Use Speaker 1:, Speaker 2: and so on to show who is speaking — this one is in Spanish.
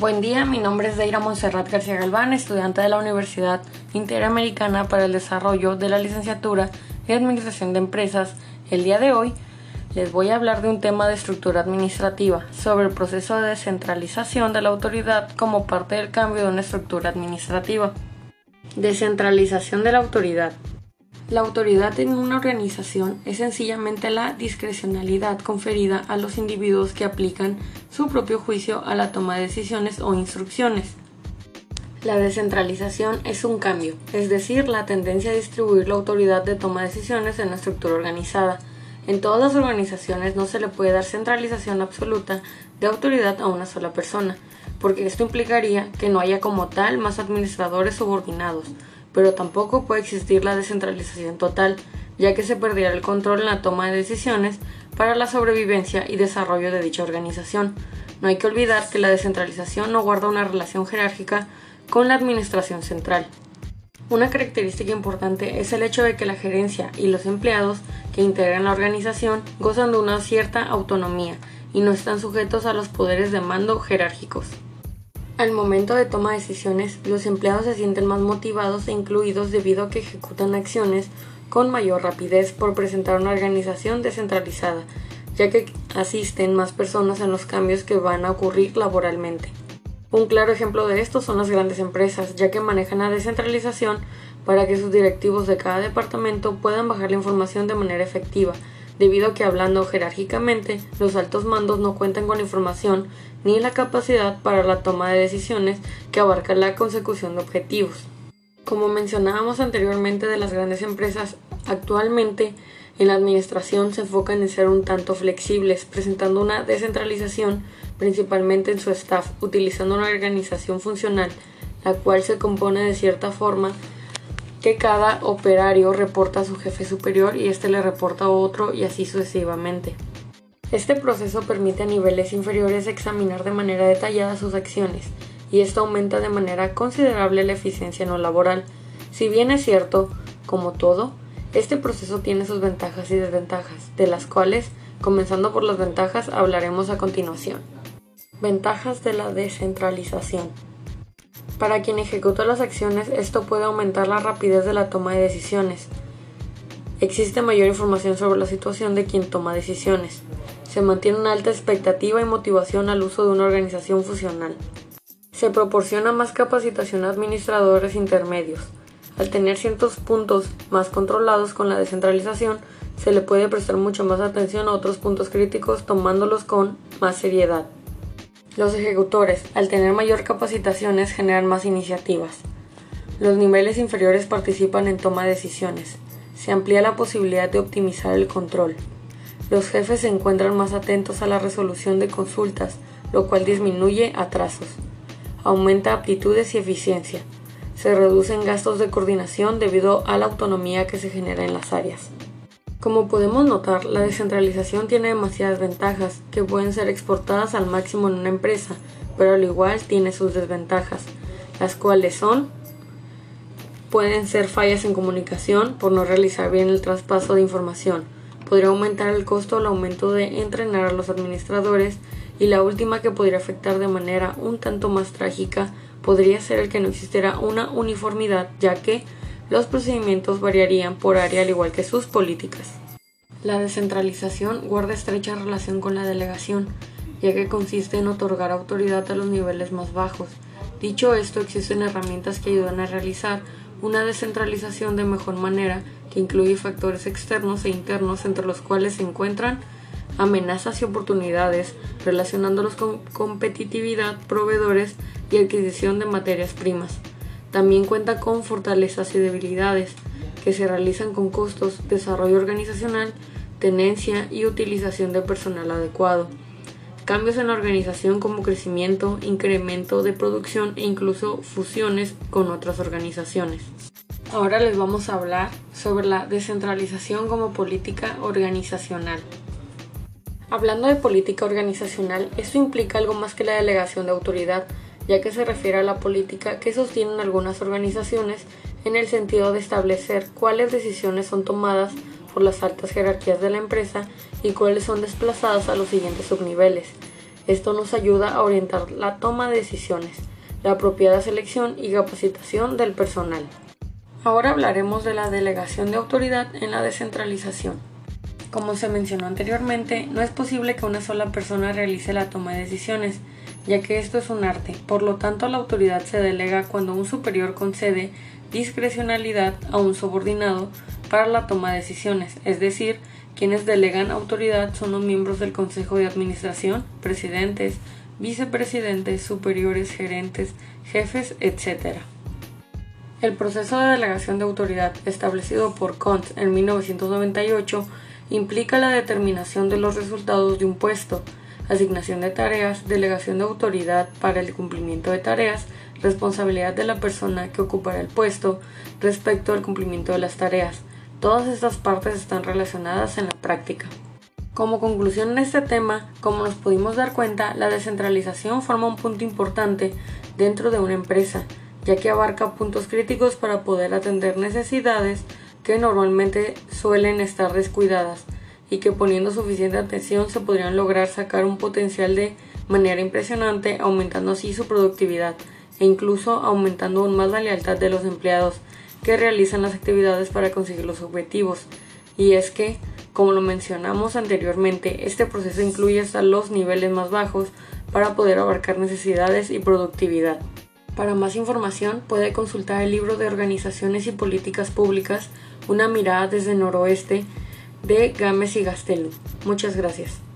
Speaker 1: Buen día, mi nombre es Deira Monserrat García Galván, estudiante de la Universidad Interamericana para el Desarrollo de la Licenciatura en Administración de Empresas. El día de hoy les voy a hablar de un tema de estructura administrativa, sobre el proceso de descentralización de la autoridad como parte del cambio de una estructura administrativa. Descentralización de la autoridad. La autoridad en una organización es sencillamente la discrecionalidad conferida a los individuos que aplican su propio juicio a la toma de decisiones o instrucciones. La descentralización es un cambio, es decir, la tendencia a distribuir la autoridad de toma de decisiones en la estructura organizada. En todas las organizaciones no se le puede dar centralización absoluta de autoridad a una sola persona, porque esto implicaría que no haya como tal más administradores subordinados, pero tampoco puede existir la descentralización total, ya que se perderá el control en la toma de decisiones para la sobrevivencia y desarrollo de dicha organización. No hay que olvidar que la descentralización no guarda una relación jerárquica con la administración central. Una característica importante es el hecho de que la gerencia y los empleados que integran la organización gozan de una cierta autonomía y no están sujetos a los poderes de mando jerárquicos. Al momento de toma de decisiones, los empleados se sienten más motivados e incluidos debido a que ejecutan acciones con mayor rapidez por presentar una organización descentralizada, ya que asisten más personas en los cambios que van a ocurrir laboralmente. Un claro ejemplo de esto son las grandes empresas, ya que manejan la descentralización para que sus directivos de cada departamento puedan bajar la información de manera efectiva, debido a que hablando jerárquicamente, los altos mandos no cuentan con la información ni la capacidad para la toma de decisiones que abarca la consecución de objetivos. Como mencionábamos anteriormente de las grandes empresas, actualmente en la administración se enfocan en ser un tanto flexibles, presentando una descentralización principalmente en su staff, utilizando una organización funcional, la cual se compone de cierta forma que cada operario reporta a su jefe superior y éste le reporta a otro y así sucesivamente. Este proceso permite a niveles inferiores examinar de manera detallada sus acciones y esto aumenta de manera considerable la eficiencia no laboral. Si bien es cierto, como todo, este proceso tiene sus ventajas y desventajas, de las cuales, comenzando por las ventajas, hablaremos a continuación. Ventajas de la descentralización. Para quien ejecuta las acciones, esto puede aumentar la rapidez de la toma de decisiones. Existe mayor información sobre la situación de quien toma decisiones. Se mantiene una alta expectativa y motivación al uso de una organización fusional. Se proporciona más capacitación a administradores intermedios. Al tener ciertos puntos más controlados con la descentralización, se le puede prestar mucho más atención a otros puntos críticos tomándolos con más seriedad. Los ejecutores, al tener mayor capacitaciones, generan más iniciativas. Los niveles inferiores participan en toma de decisiones. Se amplía la posibilidad de optimizar el control. Los jefes se encuentran más atentos a la resolución de consultas, lo cual disminuye atrasos. Aumenta aptitudes y eficiencia. Se reducen gastos de coordinación debido a la autonomía que se genera en las áreas. Como podemos notar, la descentralización tiene demasiadas ventajas que pueden ser exportadas al máximo en una empresa, pero al igual tiene sus desventajas, las cuales son pueden ser fallas en comunicación por no realizar bien el traspaso de información, podría aumentar el costo el aumento de entrenar a los administradores y la última que podría afectar de manera un tanto más trágica podría ser el que no existiera una uniformidad ya que los procedimientos variarían por área al igual que sus políticas. La descentralización guarda estrecha relación con la delegación, ya que consiste en otorgar autoridad a los niveles más bajos. Dicho esto, existen herramientas que ayudan a realizar una descentralización de mejor manera, que incluye factores externos e internos entre los cuales se encuentran amenazas y oportunidades, relacionándolos con competitividad, proveedores y adquisición de materias primas. También cuenta con fortalezas y debilidades que se realizan con costos, desarrollo organizacional, tenencia y utilización de personal adecuado. Cambios en la organización como crecimiento, incremento de producción e incluso fusiones con otras organizaciones. Ahora les vamos a hablar sobre la descentralización como política organizacional. Hablando de política organizacional, esto implica algo más que la delegación de autoridad, ya que se refiere a la política que sostienen algunas organizaciones en el sentido de establecer cuáles decisiones son tomadas por las altas jerarquías de la empresa y cuáles son desplazadas a los siguientes subniveles. Esto nos ayuda a orientar la toma de decisiones, la apropiada selección y capacitación del personal. Ahora hablaremos de la delegación de autoridad en la descentralización. Como se mencionó anteriormente, no es posible que una sola persona realice la toma de decisiones, ya que esto es un arte. Por lo tanto, la autoridad se delega cuando un superior concede discrecionalidad a un subordinado para la toma de decisiones, es decir, quienes delegan autoridad son los miembros del Consejo de Administración, presidentes, vicepresidentes, superiores, gerentes, jefes, etc. El proceso de delegación de autoridad establecido por Kant en 1998 implica la determinación de los resultados de un puesto, asignación de tareas, delegación de autoridad para el cumplimiento de tareas, responsabilidad de la persona que ocupará el puesto respecto al cumplimiento de las tareas, Todas estas partes están relacionadas en la práctica. Como conclusión en este tema, como nos pudimos dar cuenta, la descentralización forma un punto importante dentro de una empresa, ya que abarca puntos críticos para poder atender necesidades que normalmente suelen estar descuidadas y que poniendo suficiente atención se podrían lograr sacar un potencial de manera impresionante, aumentando así su productividad e incluso aumentando aún más la lealtad de los empleados, que realizan las actividades para conseguir los objetivos. Y es que, como lo mencionamos anteriormente, este proceso incluye hasta los niveles más bajos para poder abarcar necesidades y productividad. Para más información puede consultar el libro de Organizaciones y Políticas Públicas, una mirada desde el noroeste de Gámez y Gastelu. Muchas gracias.